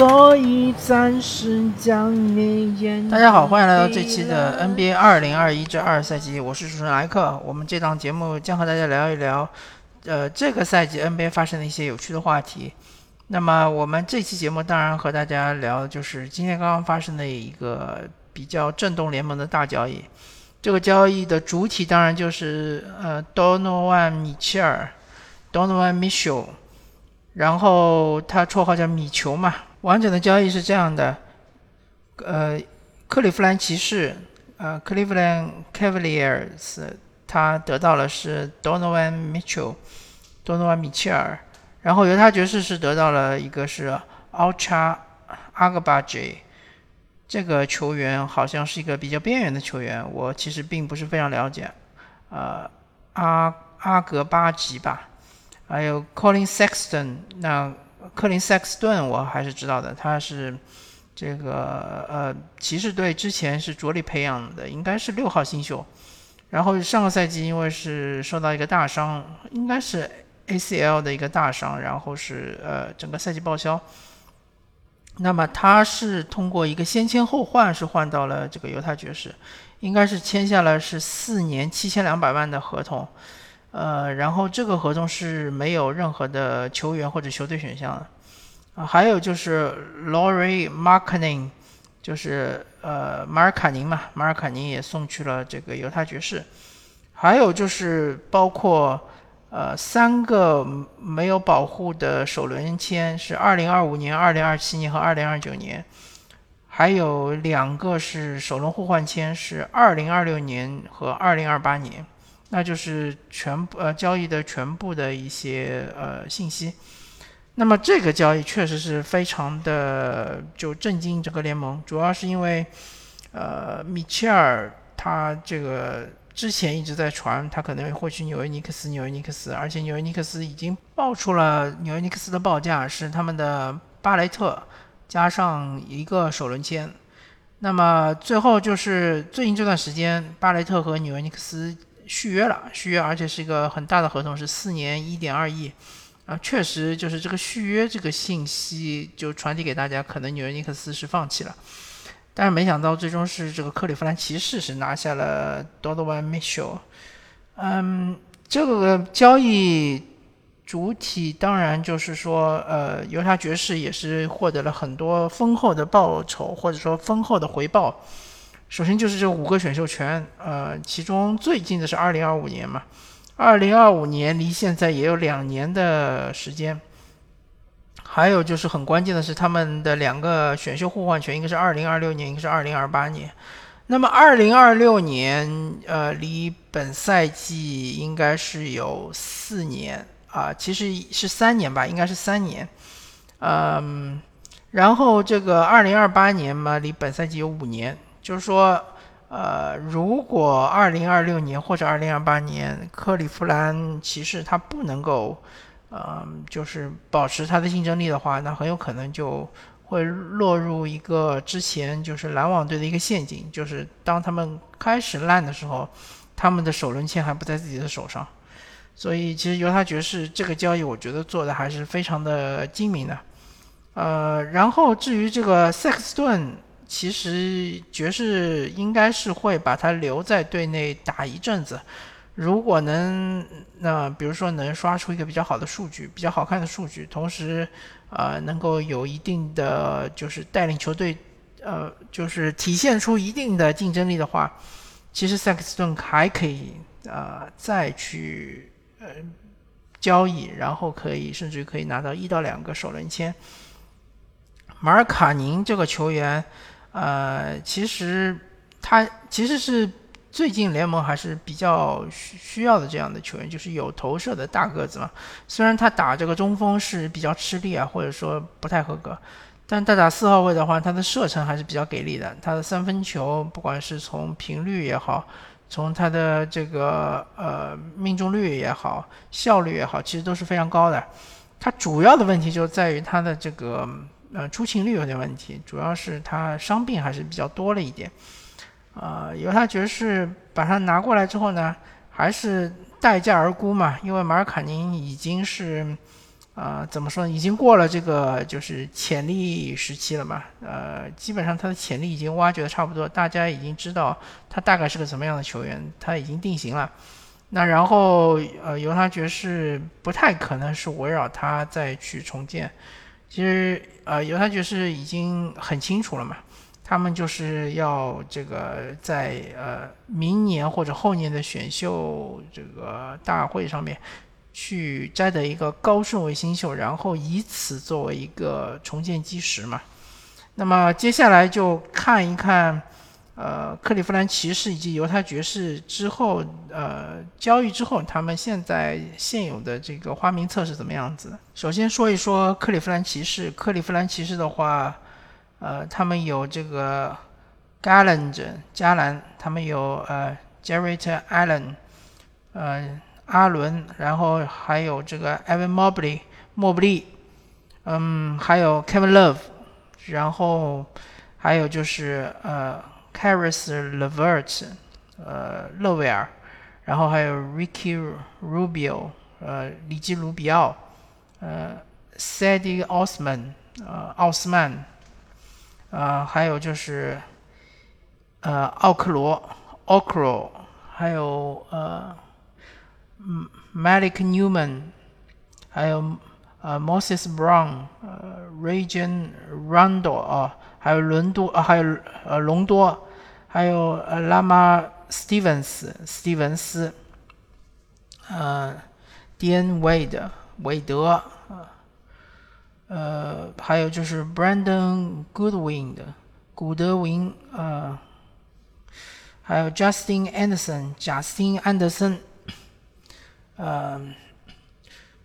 所以暂时将你眼。大家好，欢迎来到这期的 NBA 二零二一至二赛季，我是主持人莱克。我们这档节目将和大家聊一聊，呃，这个赛季 NBA 发生的一些有趣的话题。那么我们这期节目当然和大家聊，就是今天刚刚发生的一个比较震动联盟的大交易。这个交易的主体当然就是呃，Donovan 米切尔，Donovan Mitchell，然后他绰号叫米球嘛。完整的交易是这样的，呃，克利夫兰骑士，呃，Cleveland Cavaliers，他得到了是 Donovan Mitchell，Donovan 米切尔，然后犹他爵士是得到了一个是 Ultra Agbaji，这个球员好像是一个比较边缘的球员，我其实并不是非常了解，呃，阿阿格巴吉吧，还有 Colin Sexton，那。克林塞克斯顿我还是知道的，他是这个呃骑士队之前是着力培养的，应该是六号新秀。然后上个赛季因为是受到一个大伤，应该是 ACL 的一个大伤，然后是呃整个赛季报销。那么他是通过一个先签后换，是换到了这个犹他爵士，应该是签下了是四年七千两百万的合同。呃，然后这个合同是没有任何的球员或者球队选项的，啊，还有就是 Laurie Marketing，就是呃马尔卡宁嘛，马尔卡宁也送去了这个犹他爵士，还有就是包括呃三个没有保护的首轮签是二零二五年、二零二七年和二零二九年，还有两个是首轮互换签是二零二六年和二零二八年。那就是全部呃交易的全部的一些呃信息，那么这个交易确实是非常的就震惊整个联盟，主要是因为呃米切尔他这个之前一直在传他可能会去纽约尼克斯，纽约尼克斯，而且纽约尼克斯已经爆出了纽约尼克斯的报价是他们的巴雷特加上一个首轮签，那么最后就是最近这段时间巴雷特和纽约尼克斯。续约了，续约，而且是一个很大的合同，是四年一点二亿，啊，确实就是这个续约这个信息就传递给大家，可能纽约尼克斯是放弃了，但是没想到最终是这个克利夫兰骑士是拿下了 Donovan Mitchell，嗯，这个交易主体当然就是说，呃，犹他爵士也是获得了很多丰厚的报酬，或者说丰厚的回报。首先就是这五个选秀权，呃，其中最近的是二零二五年嘛，二零二五年离现在也有两年的时间。还有就是很关键的是他们的两个选秀互换权，一个是二零二六年，一个是二零二八年。那么二零二六年，呃，离本赛季应该是有四年啊，其实是三年吧，应该是三年。嗯，然后这个二零二八年嘛，离本赛季有五年。就是说，呃，如果二零二六年或者二零二八年克利夫兰骑士他不能够，呃，就是保持他的竞争力的话，那很有可能就会落入一个之前就是篮网队的一个陷阱，就是当他们开始烂的时候，他们的首轮签还不在自己的手上。所以，其实犹他爵士这个交易，我觉得做的还是非常的精明的。呃，然后至于这个塞克斯顿。其实爵士应该是会把他留在队内打一阵子，如果能，那比如说能刷出一个比较好的数据，比较好看的数据，同时，呃，能够有一定的就是带领球队，呃，就是体现出一定的竞争力的话，其实塞克斯顿还可以，呃，再去呃交易，然后可以甚至于可以拿到一到两个首轮签。马尔卡宁这个球员。呃，其实他其实是最近联盟还是比较需需要的这样的球员，就是有投射的大个子嘛。虽然他打这个中锋是比较吃力啊，或者说不太合格，但他打四号位的话，他的射程还是比较给力的。他的三分球，不管是从频率也好，从他的这个呃命中率也好，效率也好，其实都是非常高的。他主要的问题就在于他的这个。呃，出勤率有点问题，主要是他伤病还是比较多了一点。呃，犹他爵士把他拿过来之后呢，还是待价而沽嘛，因为马尔卡宁已经是啊，怎么说呢？已经过了这个就是潜力时期了嘛。呃，基本上他的潜力已经挖掘的差不多，大家已经知道他大概是个什么样的球员，他已经定型了。那然后呃，犹他爵士不太可能是围绕他再去重建。其实呃，犹太爵士已经很清楚了嘛，他们就是要这个在呃明年或者后年的选秀这个大会上面。去摘得一个高顺位新秀，然后以此作为一个重建基石嘛。那么接下来就看一看，呃，克利夫兰骑士以及犹他爵士之后，呃，交易之后，他们现在现有的这个花名册是怎么样子？首先说一说克利夫兰骑士。克利夫兰骑士的话，呃，他们有这个 Gallant 加兰，他们有呃 Jarrett Allen，呃。阿伦，然后还有这个 Evan Mobley 莫布利，嗯，还有 Kevin Love，然后还有就是呃 Caris Levert，呃勒维尔，然后还有 Ricky Rubio，呃里基卢比奥，呃，Sadi Osman，呃奥斯曼，呃还有就是呃奥克罗 Okro，还有呃。嗯，Malik Newman，还有呃 Moses Brown，呃 Region Rondo 啊，还有伦多啊，还有呃隆多，还有呃拉马 Stevens 斯蒂文斯，呃 Dan Wade 韦德，呃还有就是 Brandon Goodwin 的古德文呃还有 Justin Anderson 贾斯汀安德森。呃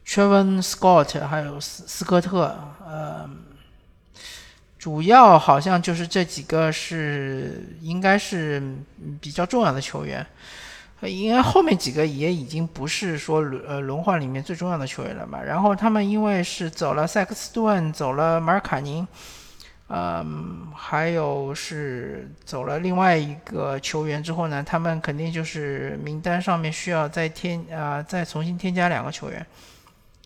t r e v o n Scott 还有斯斯科特，呃，主要好像就是这几个是应该是比较重要的球员，因为后面几个也已经不是说轮呃轮换里面最重要的球员了嘛。然后他们因为是走了塞克斯顿，走了马尔卡宁。嗯，还有是走了另外一个球员之后呢，他们肯定就是名单上面需要再添啊，再重新添加两个球员。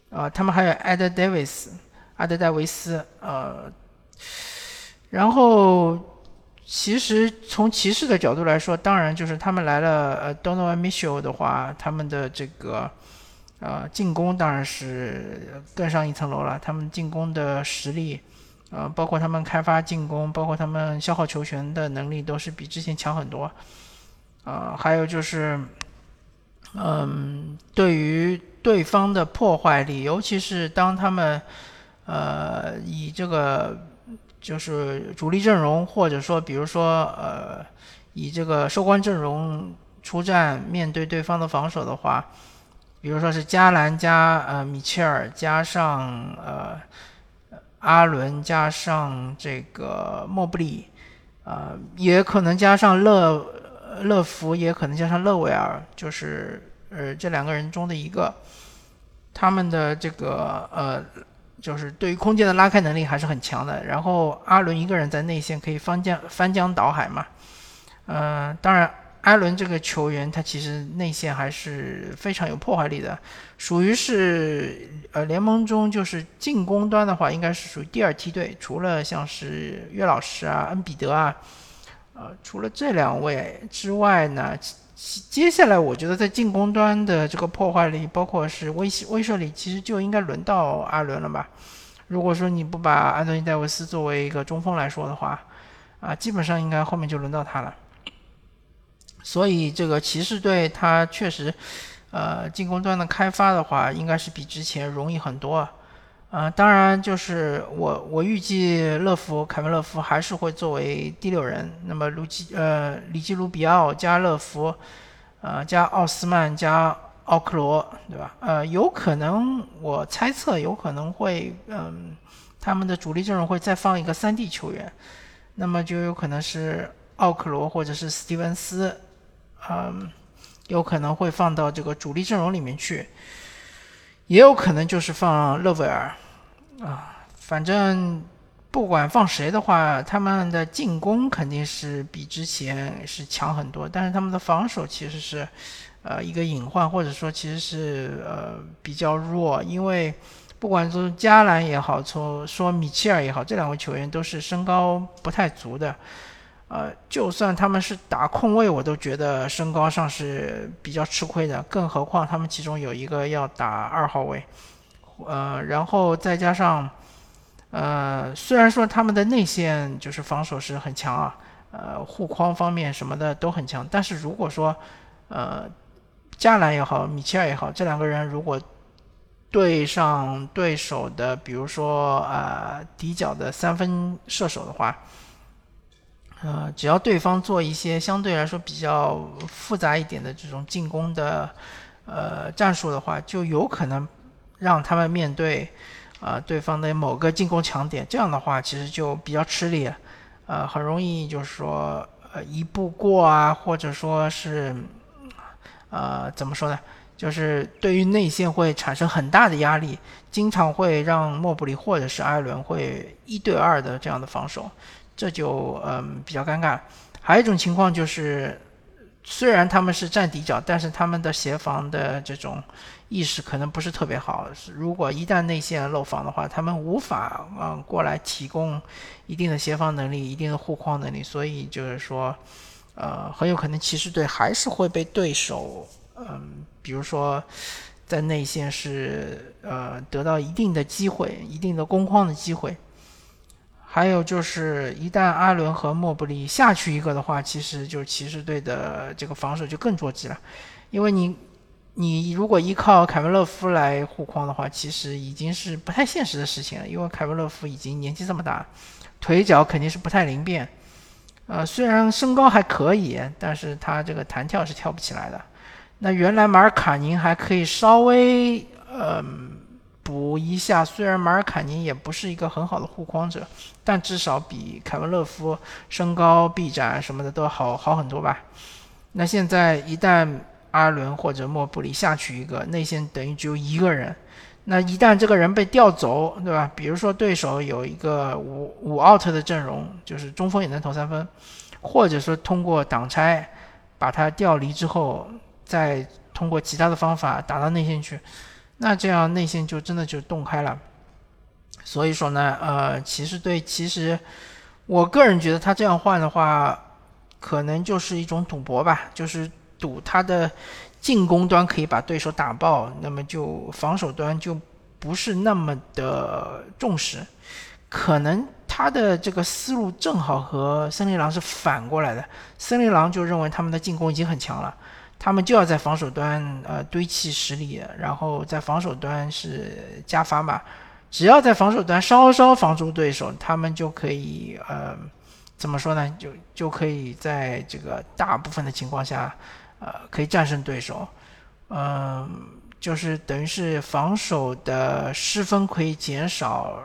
啊，他们还有艾德·戴维斯，阿德·戴维斯。呃，然后其实从骑士的角度来说，当然就是他们来了，呃，Donovan Mitchell 的话，他们的这个呃进攻当然是更上一层楼了，他们进攻的实力。呃，包括他们开发进攻，包括他们消耗球权的能力，都是比之前强很多。啊，还有就是，嗯，对于对方的破坏力，尤其是当他们呃以这个就是主力阵容，或者说比如说呃以这个收官阵容出战，面对对方的防守的话，比如说是加兰加呃米切尔加上呃。阿伦加上这个莫布里，啊，也可能加上勒勒福，也可能加上勒维尔，就是呃这两个人中的一个，他们的这个呃，就是对于空间的拉开能力还是很强的。然后阿伦一个人在内线可以翻江翻江倒海嘛，嗯，当然。艾伦这个球员，他其实内线还是非常有破坏力的，属于是呃联盟中就是进攻端的话，应该是属于第二梯队，除了像是岳老师啊、恩比德啊，呃，除了这两位之外呢，接下来我觉得在进攻端的这个破坏力，包括是威威慑力，其实就应该轮到阿伦了吧？如果说你不把安东尼戴维斯作为一个中锋来说的话，啊，基本上应该后面就轮到他了。所以这个骑士队他确实，呃，进攻端的开发的话，应该是比之前容易很多。啊，呃当然就是我我预计勒夫凯文勒夫还是会作为第六人。那么卢基呃里基卢比奥加勒夫，呃加奥斯曼加奥克罗，对吧？呃，有可能我猜测有可能会嗯他们的主力阵容会再放一个三 D 球员，那么就有可能是奥克罗或者是斯蒂文斯。嗯，有可能会放到这个主力阵容里面去，也有可能就是放勒维尔啊。反正不管放谁的话，他们的进攻肯定是比之前是强很多，但是他们的防守其实是呃一个隐患，或者说其实是呃比较弱，因为不管是加兰也好，说说米切尔也好，这两位球员都是身高不太足的。呃，就算他们是打控卫，我都觉得身高上是比较吃亏的。更何况他们其中有一个要打二号位，呃，然后再加上，呃，虽然说他们的内线就是防守是很强啊，呃，护框方面什么的都很强，但是如果说，呃，加兰也好，米切尔也好，这两个人如果对上对手的，比如说啊底角的三分射手的话，呃，只要对方做一些相对来说比较复杂一点的这种进攻的呃战术的话，就有可能让他们面对啊对方的某个进攻强点，这样的话其实就比较吃力，呃，很容易就是说呃一步过啊，或者说是呃怎么说呢？就是对于内线会产生很大的压力，经常会让莫布里或者是艾伦会一对二的这样的防守，这就嗯比较尴尬。还有一种情况就是，虽然他们是站底角，但是他们的协防的这种意识可能不是特别好。如果一旦内线漏防的话，他们无法嗯过来提供一定的协防能力、一定的护框能力，所以就是说，呃，很有可能骑士队还是会被对手。嗯，比如说，在内线是呃得到一定的机会、一定的攻框的机会。还有就是，一旦阿伦和莫布里下去一个的话，其实就骑士队的这个防守就更着急了。因为你，你如果依靠凯文勒夫来护框的话，其实已经是不太现实的事情了。因为凯文勒夫已经年纪这么大，腿脚肯定是不太灵便。呃，虽然身高还可以，但是他这个弹跳是跳不起来的。那原来马尔卡宁还可以稍微呃补一下，虽然马尔卡宁也不是一个很好的护框者，但至少比凯文勒夫身高臂展什么的都好好很多吧。那现在一旦阿伦或者莫布里下去一个内线，等于只有一个人。那一旦这个人被调走，对吧？比如说对手有一个五五 out 的阵容，就是中锋也能投三分，或者说通过挡拆把他调离之后。再通过其他的方法打到内线去，那这样内线就真的就洞开了。所以说呢，呃，骑士队其实我个人觉得他这样换的话，可能就是一种赌博吧，就是赌他的进攻端可以把对手打爆，那么就防守端就不是那么的重视。可能他的这个思路正好和森林狼是反过来的，森林狼就认为他们的进攻已经很强了。他们就要在防守端呃堆砌实力，然后在防守端是加法码，只要在防守端稍稍防住对手，他们就可以呃怎么说呢？就就可以在这个大部分的情况下，呃可以战胜对手，嗯，就是等于是防守的失分可以减少，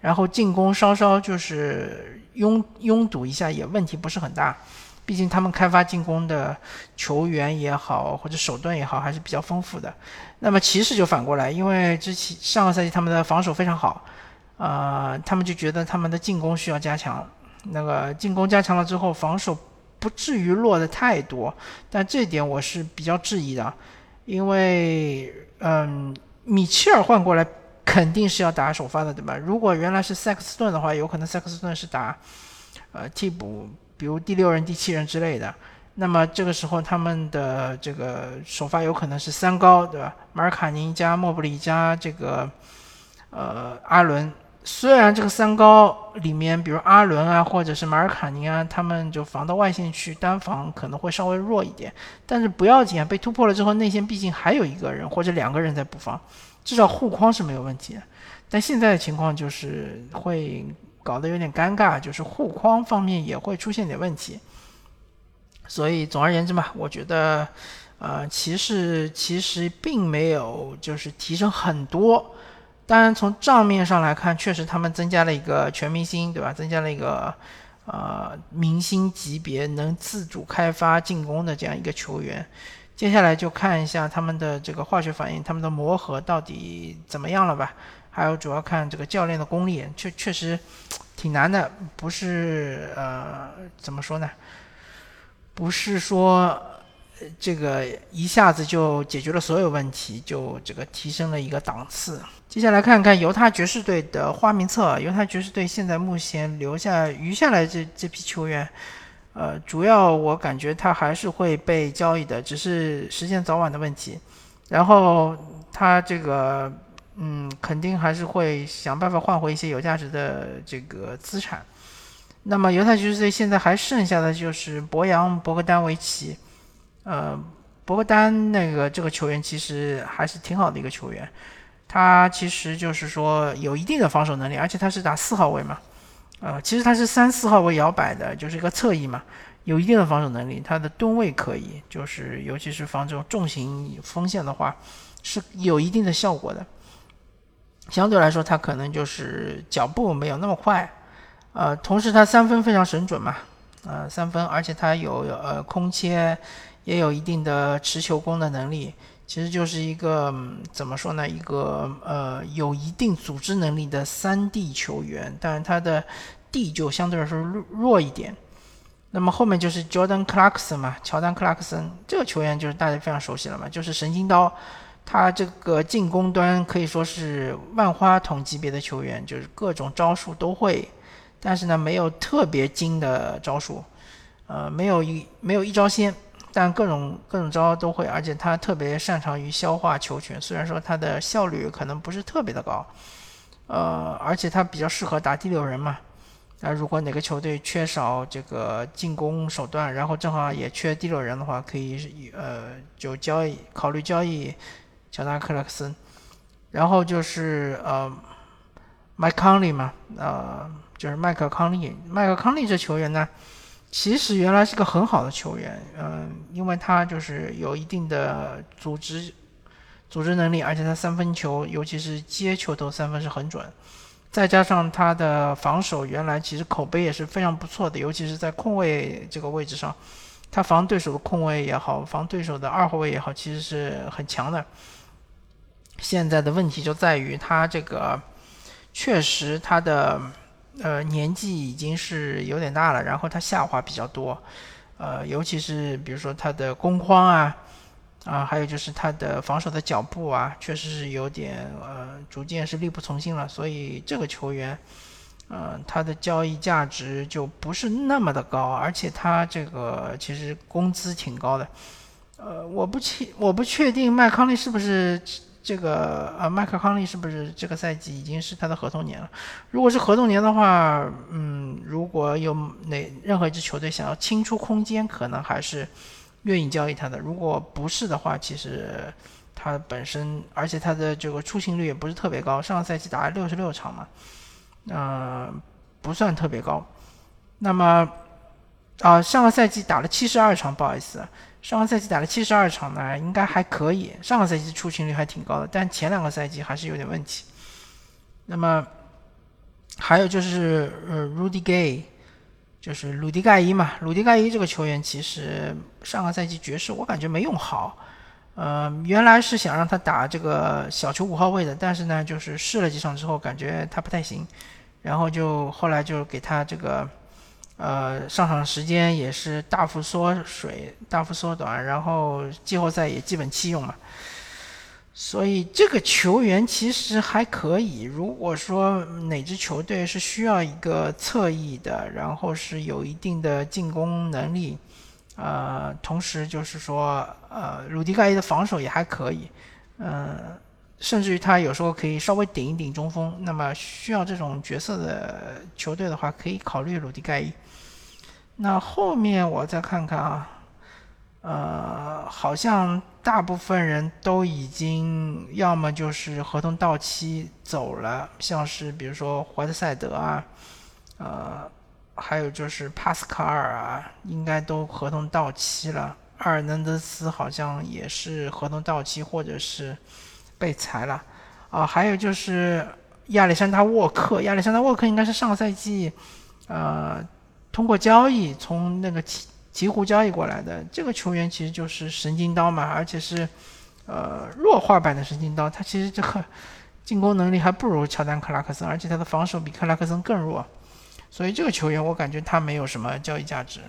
然后进攻稍稍就是拥拥堵一下也问题不是很大。毕竟他们开发进攻的球员也好，或者手段也好，还是比较丰富的。那么骑士就反过来，因为之前上个赛季他们的防守非常好，啊，他们就觉得他们的进攻需要加强。那个进攻加强了之后，防守不至于落的太多。但这点我是比较质疑的，因为嗯，米切尔换过来肯定是要打首发的，对吧？如果原来是塞克斯顿的话，有可能塞克斯顿是打呃替补。比如第六人、第七人之类的，那么这个时候他们的这个首发有可能是三高，对吧？马尔卡宁加莫布里加这个呃阿伦。虽然这个三高里面，比如阿伦啊，或者是马尔卡宁啊，他们就防到外线去单防可能会稍微弱一点，但是不要紧啊，被突破了之后，内线毕竟还有一个人或者两个人在补防，至少护框是没有问题的。但现在的情况就是会。搞得有点尴尬，就是护框方面也会出现点问题。所以总而言之嘛，我觉得，呃，骑士其实并没有就是提升很多。当然从账面上来看，确实他们增加了一个全明星，对吧？增加了一个呃明星级别能自主开发进攻的这样一个球员。接下来就看一下他们的这个化学反应，他们的磨合到底怎么样了吧。还有主要看这个教练的功力，确确实挺难的，不是呃怎么说呢？不是说这个一下子就解决了所有问题，就这个提升了一个档次。接下来看看犹他爵士队的花名册。犹他爵士队现在目前留下余下来这这批球员，呃，主要我感觉他还是会被交易的，只是时间早晚的问题。然后他这个，嗯，肯定还是会想办法换回一些有价值的这个资产。那么犹太爵士队现在还剩下的就是博扬·博格丹维奇，呃，博格丹那个这个球员其实还是挺好的一个球员。他其实就是说有一定的防守能力，而且他是打四号位嘛，呃，其实他是三四号位摇摆的，就是一个侧翼嘛，有一定的防守能力。他的吨位可以，就是尤其是防这种重型锋线的话，是有一定的效果的。相对来说，他可能就是脚步没有那么快，呃，同时他三分非常神准嘛，呃，三分，而且他有呃空切，也有一定的持球攻的能力。其实就是一个怎么说呢？一个呃有一定组织能力的三 D 球员，但是他的 D 就相对来说弱弱一点。那么后面就是 Jordan Clarkson 嘛，乔丹克拉克森这个球员就是大家非常熟悉了嘛，就是神经刀。他这个进攻端可以说是万花筒级别的球员，就是各种招数都会，但是呢没有特别精的招数，呃没有一没有一招鲜。但各种各种招都会，而且他特别擅长于消化球权。虽然说他的效率可能不是特别的高，呃，而且他比较适合打第六人嘛。那如果哪个球队缺少这个进攻手段，然后正好也缺第六人的话，可以呃就交易考虑交易乔纳克拉克森。然后就是呃麦康利嘛，呃就是麦克康利。麦克康利这球员呢？其实原来是个很好的球员，嗯，因为他就是有一定的组织组织能力，而且他三分球，尤其是接球投三分是很准，再加上他的防守原来其实口碑也是非常不错的，尤其是在控卫这个位置上，他防对手的控卫也好，防对手的二后卫也好，其实是很强的。现在的问题就在于他这个确实他的。呃，年纪已经是有点大了，然后他下滑比较多，呃，尤其是比如说他的攻框啊，啊，还有就是他的防守的脚步啊，确实是有点呃，逐渐是力不从心了。所以这个球员，呃，他的交易价值就不是那么的高，而且他这个其实工资挺高的，呃，我不确我不确定麦康利是不是。这个呃，麦克康利是不是这个赛季已经是他的合同年了？如果是合同年的话，嗯，如果有哪任何一支球队想要清出空间，可能还是愿意交易他的。如果不是的话，其实他本身，而且他的这个出勤率也不是特别高，上个赛季打了六十六场嘛，嗯，不算特别高。那么啊，上个赛季打了七十二场，不好意思。上个赛季打了七十二场呢，应该还可以。上个赛季出勤率还挺高的，但前两个赛季还是有点问题。那么还有就是呃，Rudy Gay，就是鲁迪盖伊嘛。鲁迪盖伊这个球员其实上个赛季爵士我感觉没用好。呃，原来是想让他打这个小球五号位的，但是呢，就是试了几场之后感觉他不太行，然后就后来就给他这个。呃，上场时间也是大幅缩水、大幅缩短，然后季后赛也基本弃用嘛。所以这个球员其实还可以。如果说哪支球队是需要一个侧翼的，然后是有一定的进攻能力，呃，同时就是说，呃，鲁迪盖伊的防守也还可以，嗯，甚至于他有时候可以稍微顶一顶中锋。那么需要这种角色的球队的话，可以考虑鲁迪盖伊。那后面我再看看啊，呃，好像大部分人都已经要么就是合同到期走了，像是比如说怀特塞德啊，呃，还有就是帕斯卡尔啊，应该都合同到期了。阿尔南德斯好像也是合同到期或者是被裁了啊，还有就是亚历山大沃克，亚历山大沃克应该是上个赛季，呃。通过交易从那个鹈鹈鹕交易过来的这个球员其实就是神经刀嘛，而且是呃弱化版的神经刀。他其实这个进攻能力还不如乔丹克拉克森，而且他的防守比克拉克森更弱。所以这个球员我感觉他没有什么交易价值。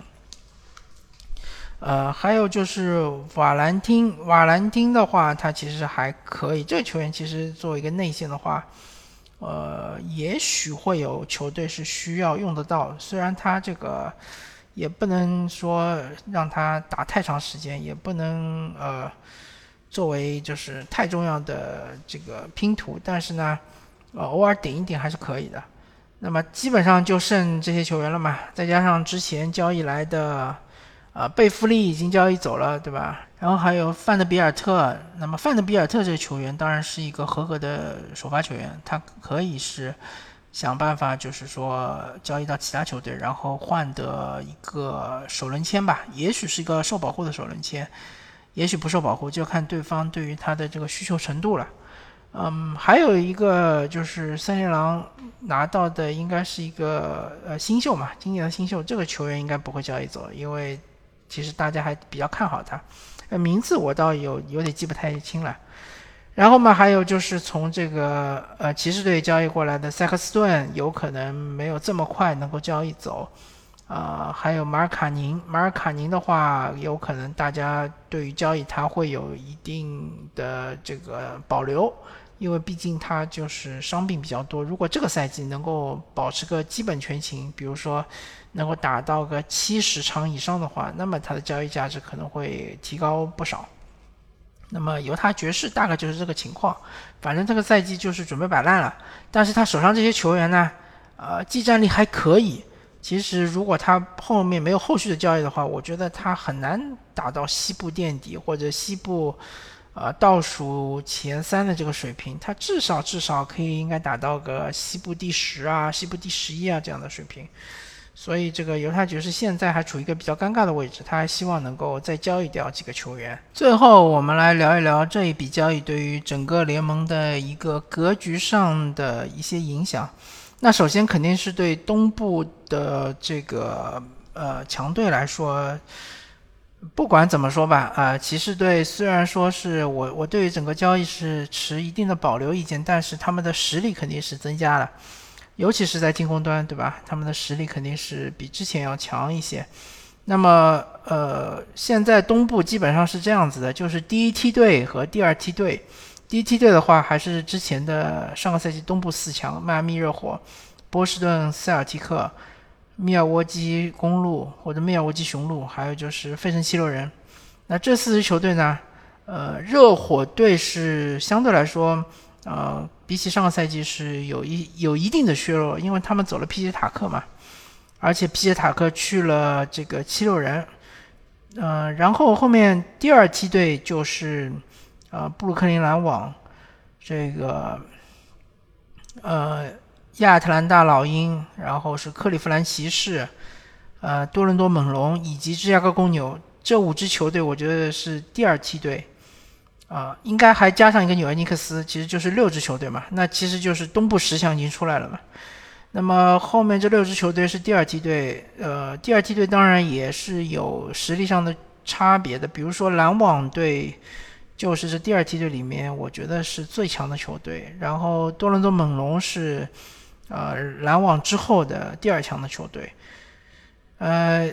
呃，还有就是瓦兰汀，瓦兰汀的话，他其实还可以。这个球员其实作为一个内线的话，呃，也许会有球队是需要用得到。虽然他这个也不能说让他打太长时间，也不能呃作为就是太重要的这个拼图，但是呢，呃，偶尔顶一顶还是可以的。那么基本上就剩这些球员了嘛，再加上之前交易来的。啊，贝弗利已经交易走了，对吧？然后还有范德比尔特。那么范德比尔特这个球员当然是一个合格的首发球员，他可以是想办法，就是说交易到其他球队，然后换得一个首轮签吧。也许是一个受保护的首轮签，也许不受保护，就看对方对于他的这个需求程度了。嗯，还有一个就是森林狼拿到的应该是一个呃新秀嘛，今年的新秀，这个球员应该不会交易走，因为。其实大家还比较看好他，呃，名字我倒有有点记不太清了。然后嘛，还有就是从这个呃骑士队交易过来的塞克斯顿，有可能没有这么快能够交易走。啊，还有马尔卡宁，马尔卡宁的话，有可能大家对于交易他会有一定的这个保留。因为毕竟他就是伤病比较多，如果这个赛季能够保持个基本全勤，比如说能够打到个七十场以上的话，那么他的交易价值可能会提高不少。那么犹他爵士大概就是这个情况，反正这个赛季就是准备摆烂了。但是他手上这些球员呢，呃，技战力还可以。其实如果他后面没有后续的交易的话，我觉得他很难打到西部垫底或者西部。呃，倒数前三的这个水平，他至少至少可以应该打到个西部第十啊，西部第十一啊这样的水平。所以这个犹他爵士现在还处于一个比较尴尬的位置，他还希望能够再交易掉几个球员。最后，我们来聊一聊这一笔交易对于整个联盟的一个格局上的一些影响。那首先肯定是对东部的这个呃强队来说。不管怎么说吧，啊，骑士队虽然说是我我对于整个交易是持一定的保留意见，但是他们的实力肯定是增加了，尤其是在进攻端，对吧？他们的实力肯定是比之前要强一些。那么，呃，现在东部基本上是这样子的，就是第一梯队和第二梯队，第一梯队的话还是之前的上个赛季东部四强：迈阿密热火、波士顿塞尔提克。密尔沃基公路或者密尔沃基雄鹿，还有就是费城七六人。那这四支球队呢？呃，热火队是相对来说，呃，比起上个赛季是有一有一定的削弱，因为他们走了皮杰塔克嘛，而且皮杰塔克去了这个七六人。呃，然后后面第二梯队就是呃布鲁克林篮网，这个呃。亚特兰大老鹰，然后是克利夫兰骑士，呃，多伦多猛龙以及芝加哥公牛这五支球队，我觉得是第二梯队，啊，应该还加上一个纽约尼克斯，其实就是六支球队嘛。那其实就是东部十强已经出来了嘛。那么后面这六支球队是第二梯队，呃，第二梯队当然也是有实力上的差别的，比如说篮网队。就是这第二梯队里面，我觉得是最强的球队。然后多伦多猛龙是。呃，篮网之后的第二强的球队，呃，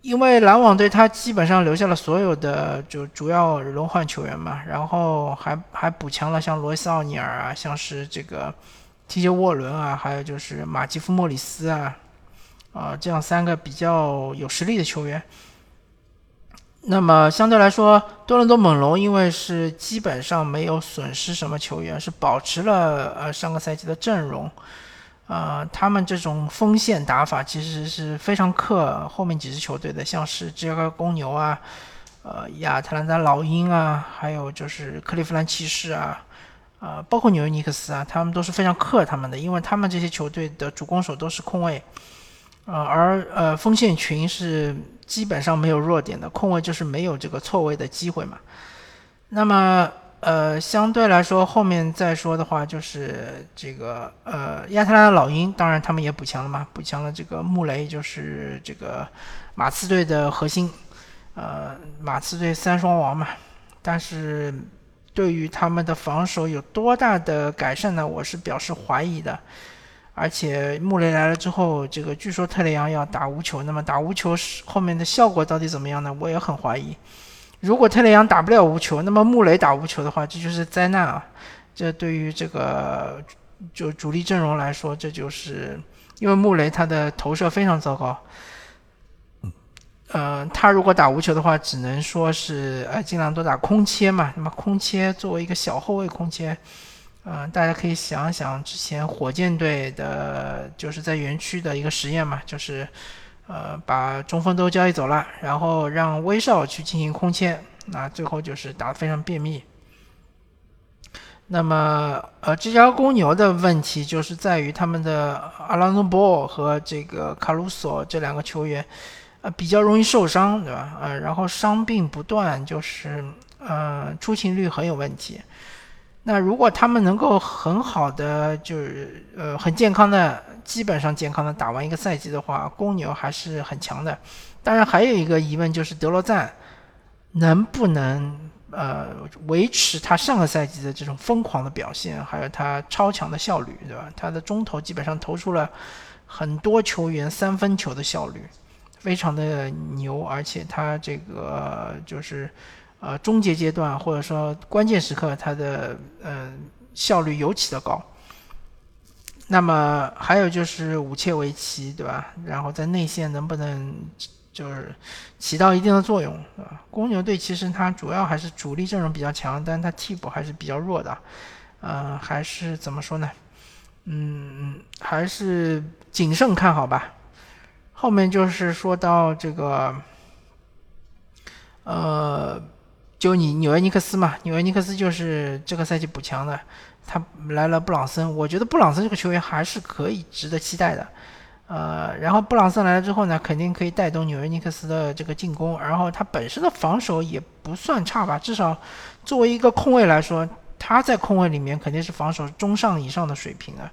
因为篮网队他基本上留下了所有的就主要轮换球员嘛，然后还还补强了像罗伊斯奥尼尔啊，像是这个 TJ 沃伦啊，还有就是马基夫莫里斯啊，啊，这样三个比较有实力的球员。那么相对来说，多伦多猛龙因为是基本上没有损失什么球员，是保持了呃上个赛季的阵容。呃，他们这种锋线打法其实是非常克后面几支球队的，像是芝加哥公牛啊，呃，亚特兰大老鹰啊，还有就是克利夫兰骑士啊，呃，包括纽约尼克斯啊，他们都是非常克他们的，因为他们这些球队的主攻手都是控卫，呃，而呃锋线群是基本上没有弱点的，控卫就是没有这个错位的机会嘛，那么。呃，相对来说，后面再说的话，就是这个呃，亚特兰大老鹰，当然他们也补强了嘛，补强了这个穆雷，就是这个马刺队的核心，呃，马刺队三双王嘛。但是对于他们的防守有多大的改善呢？我是表示怀疑的。而且穆雷来了之后，这个据说特雷杨要打无球，那么打无球是后面的效果到底怎么样呢？我也很怀疑。如果特雷杨打不了无球，那么穆雷打无球的话，这就是灾难啊！这对于这个就主力阵容来说，这就是因为穆雷他的投射非常糟糕。嗯，他如果打无球的话，只能说是呃尽量多打空切嘛。那么空切作为一个小后卫空切。嗯，大家可以想想之前火箭队的，就是在园区的一个实验嘛，就是，呃，把中锋都交易走了，然后让威少去进行空切，那最后就是打得非常便秘。那么，呃，这家公牛的问题就是在于他们的阿兰诺博和这个卡鲁索这两个球员，呃，比较容易受伤，对吧？呃，然后伤病不断，就是，呃，出勤率很有问题。那如果他们能够很好的，就是呃很健康的，基本上健康的打完一个赛季的话，公牛还是很强的。当然还有一个疑问就是德罗赞能不能呃维持他上个赛季的这种疯狂的表现，还有他超强的效率，对吧？他的中投基本上投出了很多球员三分球的效率，非常的牛，而且他这个就是。呃，终结阶段或者说关键时刻，它的呃效率尤其的高。那么还有就是武切维奇，对吧？然后在内线能不能就是起到一定的作用，对吧？公牛队其实它主要还是主力阵容比较强，但是它替补还是比较弱的。嗯，还是怎么说呢？嗯，还是谨慎看好吧。后面就是说到这个，呃。就你纽约尼克斯嘛，纽约尼克斯就是这个赛季补强的，他来了布朗森，我觉得布朗森这个球员还是可以值得期待的，呃，然后布朗森来了之后呢，肯定可以带动纽约尼克斯的这个进攻，然后他本身的防守也不算差吧，至少作为一个控卫来说，他在控卫里面肯定是防守中上以上的水平的，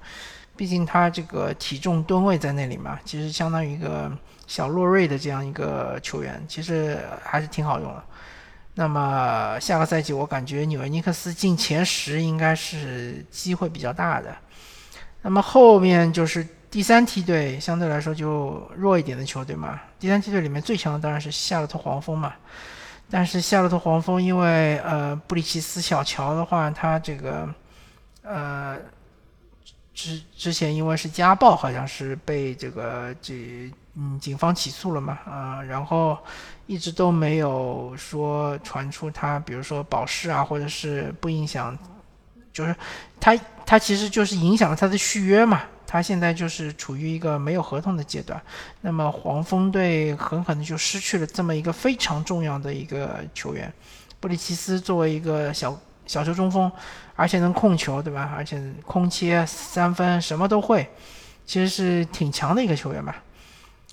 毕竟他这个体重吨位在那里嘛，其实相当于一个小洛瑞的这样一个球员，其实还是挺好用的。那么下个赛季，我感觉纽约尼克斯进前十应该是机会比较大的。那么后面就是第三梯队，相对来说就弱一点的球队嘛。第三梯队里面最强的当然是夏洛特黄蜂嘛。但是夏洛特黄蜂因为呃布里奇斯小乔的话，他这个呃之之前因为是家暴，好像是被这个这。嗯，警方起诉了嘛？啊，然后一直都没有说传出他，比如说保释啊，或者是不影响，就是他他其实就是影响了他的续约嘛。他现在就是处于一个没有合同的阶段，那么黄蜂队很可能就失去了这么一个非常重要的一个球员。布里奇斯作为一个小小球中锋，而且能控球，对吧？而且空切、三分什么都会，其实是挺强的一个球员吧。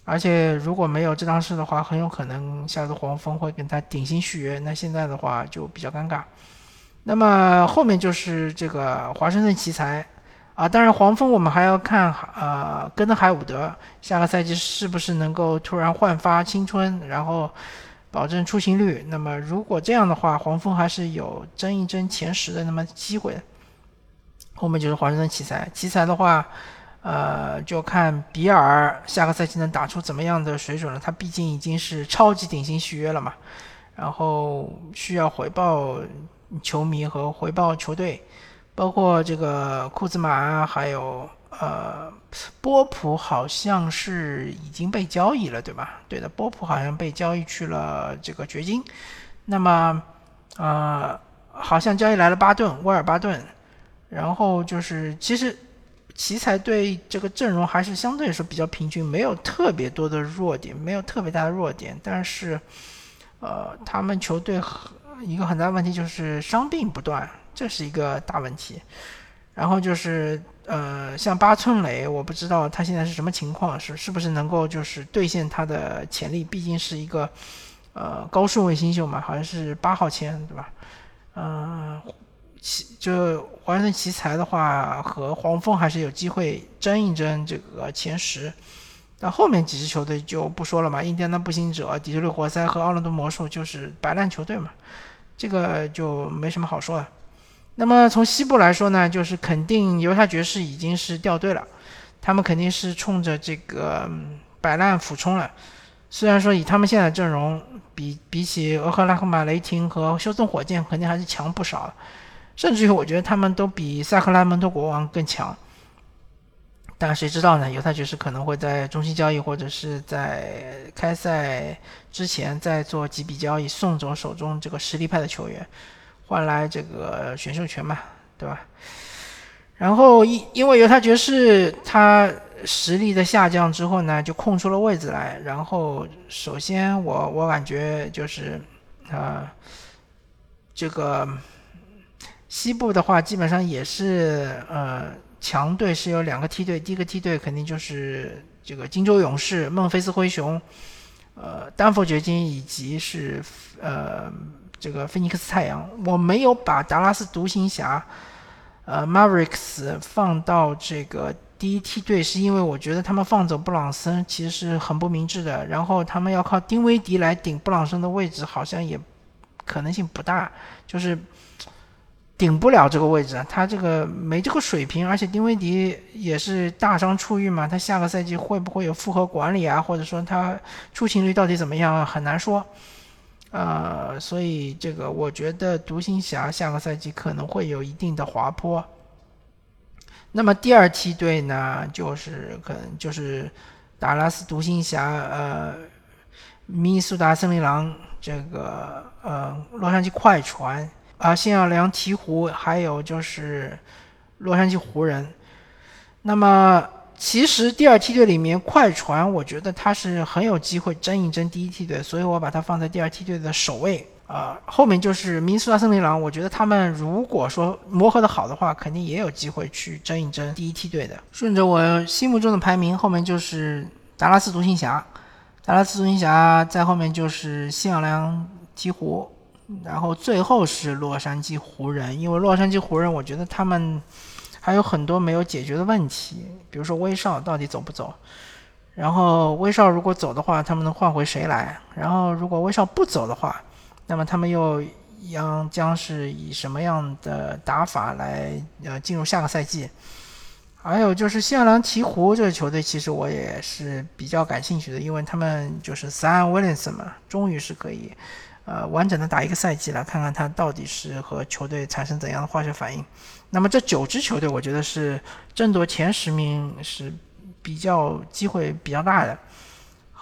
而且如果没有这档事的话，很有可能下次黄蜂会跟他顶薪续约。那现在的话就比较尴尬。那么后面就是这个华盛顿奇才啊，当然黄蜂我们还要看呃，跟着海伍德下个赛季是不是能够突然焕发青春，然后保证出勤率。那么如果这样的话，黄蜂还是有争一争前十的那么机会。后面就是华盛顿奇才，奇才的话。呃，就看比尔下个赛季能打出怎么样的水准了。他毕竟已经是超级顶薪续约了嘛，然后需要回报球迷和回报球队，包括这个库兹马，还有呃波普，好像是已经被交易了，对吧？对的，波普好像被交易去了这个掘金。那么，呃，好像交易来了巴顿，威尔巴顿，然后就是其实。奇才队这个阵容还是相对来说比较平均，没有特别多的弱点，没有特别大的弱点。但是，呃，他们球队一个很大的问题就是伤病不断，这是一个大问题。然后就是，呃，像八村垒，我不知道他现在是什么情况，是是不是能够就是兑现他的潜力？毕竟是一个呃高顺位新秀嘛，好像是八号签，对吧？嗯。奇就华盛顿奇才的话，和黄蜂还是有机会争一争这个前十。那后面几支球队就不说了嘛，印第安纳步行者、底特律活塞和奥兰多魔术就是白烂球队嘛，这个就没什么好说的。那么从西部来说呢，就是肯定犹他爵士已经是掉队了，他们肯定是冲着这个摆烂俯冲了。虽然说以他们现在阵容比比起俄克拉荷马雷霆和休斯顿火箭肯定还是强不少，甚至于我觉得他们都比萨克拉门托国王更强。但谁知道呢？犹他爵士可能会在中心交易或者是在开赛之前再做几笔交易，送走手中这个实力派的球员，换来这个选秀权嘛，对吧？然后因因为犹他爵士他实力的下降之后呢，就空出了位置来。然后首先我我感觉就是啊，这个西部的话基本上也是呃。强队是有两个梯队，第一个梯队肯定就是这个金州勇士、孟菲斯灰熊、呃丹佛掘金以及是呃这个菲尼克斯太阳。我没有把达拉斯独行侠、呃 Mavericks 放到这个第一梯队，是因为我觉得他们放走布朗森其实是很不明智的。然后他们要靠丁威迪来顶布朗森的位置，好像也可能性不大，就是。顶不了这个位置，他这个没这个水平，而且丁威迪也是大伤初愈嘛，他下个赛季会不会有复合管理啊，或者说他出勤率到底怎么样，很难说。呃，所以这个我觉得独行侠下个赛季可能会有一定的滑坡。那么第二梯队呢，就是可能就是达拉斯独行侠、呃，明尼苏达森林狼、这个呃洛杉矶快船。啊，新奥良鹈鹕，还有就是洛杉矶湖人。那么，其实第二梯队里面，快船我觉得他是很有机会争一争第一梯队，所以我把它放在第二梯队的首位。啊，后面就是明尼苏达森林狼，我觉得他们如果说磨合的好的话，肯定也有机会去争一争第一梯队的。顺着我心目中的排名，后面就是达拉斯独行侠，达拉斯独行侠在后面就是新奥良鹈鹕。然后最后是洛杉矶湖人，因为洛杉矶湖人，我觉得他们还有很多没有解决的问题，比如说威少到底走不走？然后威少如果走的话，他们能换回谁来？然后如果威少不走的话，那么他们又将将是以什么样的打法来呃进入下个赛季？还有就是西奥良鹈鹕这个球队，其实我也是比较感兴趣的，因为他们就是三安威廉森嘛，终于是可以。呃，完整的打一个赛季来看看他到底是和球队产生怎样的化学反应。那么这九支球队，我觉得是争夺前十名是比较机会比较大的。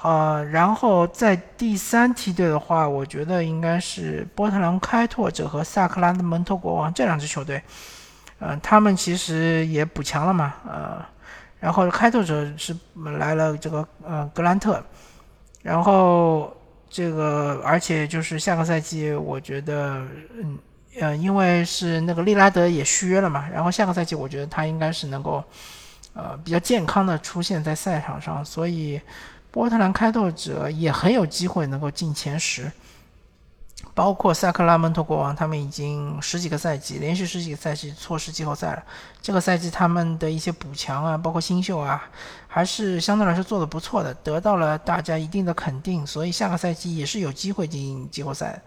呃，然后在第三梯队的话，我觉得应该是波特兰开拓者和萨克拉门托国王这两支球队。嗯，他们其实也补强了嘛。呃，然后开拓者是来了这个呃格兰特，然后。这个，而且就是下个赛季，我觉得，嗯，呃，因为是那个利拉德也续约了嘛，然后下个赛季我觉得他应该是能够，呃，比较健康的出现在赛场上，所以波特兰开拓者也很有机会能够进前十。包括萨克拉门托国王，他们已经十几个赛季，连续十几个赛季错失季后赛了。这个赛季他们的一些补强啊，包括新秀啊，还是相对来说做的不错的，得到了大家一定的肯定，所以下个赛季也是有机会进季后赛。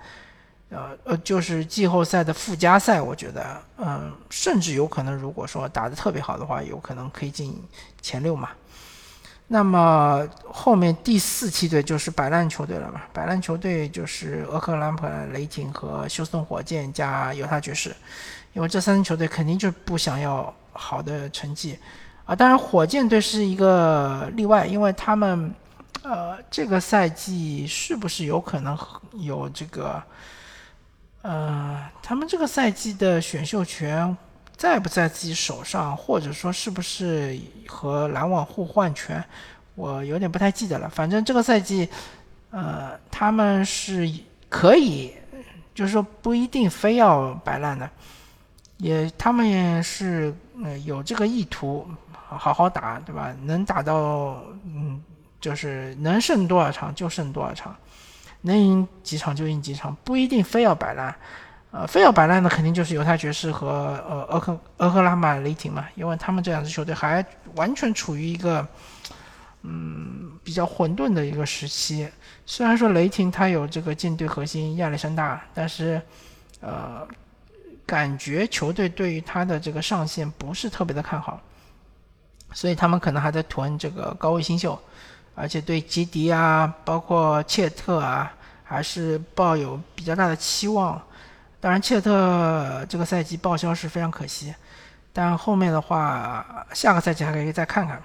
呃呃，就是季后赛的附加赛，我觉得，嗯，甚至有可能，如果说打得特别好的话，有可能可以进前六嘛。那么后面第四梯队就是摆烂球队了嘛？摆烂球队就是俄克兰普雷霆和休斯顿火箭加犹他爵士，因为这三支球队肯定就不想要好的成绩啊。当然，火箭队是一个例外，因为他们呃这个赛季是不是有可能有这个呃他们这个赛季的选秀权？在不在自己手上，或者说是不是和篮网互换权，我有点不太记得了。反正这个赛季，呃，他们是可以，就是说不一定非要摆烂的，也他们也是有这个意图，好好打，对吧？能打到，嗯，就是能胜多少场就胜多少场，能赢几场就赢几场，不一定非要摆烂。呃，非要摆烂的肯定就是犹他爵士和呃俄克俄克拉马雷霆嘛，因为他们这两支球队还完全处于一个嗯比较混沌的一个时期。虽然说雷霆他有这个舰队核心亚历山大，但是呃感觉球队对于他的这个上限不是特别的看好。所以他们可能还在囤这个高位新秀，而且对吉迪啊，包括切特啊，还是抱有比较大的期望。当然，切特这个赛季报销是非常可惜，但后面的话，下个赛季还可以再看看。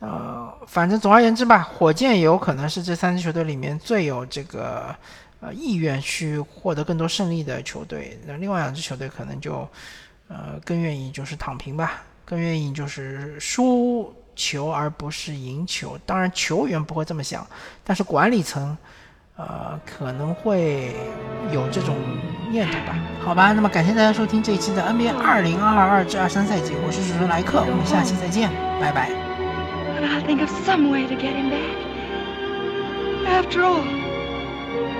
呃，反正总而言之吧，火箭也有可能是这三支球队里面最有这个呃意愿去获得更多胜利的球队。那另外两支球队可能就呃更愿意就是躺平吧。更愿意就是输球而不是赢球，当然球员不会这么想，但是管理层，呃可能会有这种念头吧。好吧，那么感谢大家收听这一期的 NBA 二零二二至二三赛季，我是主持人莱克，我们下期再见，拜拜。After all,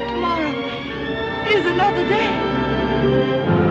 tomorrow is another day.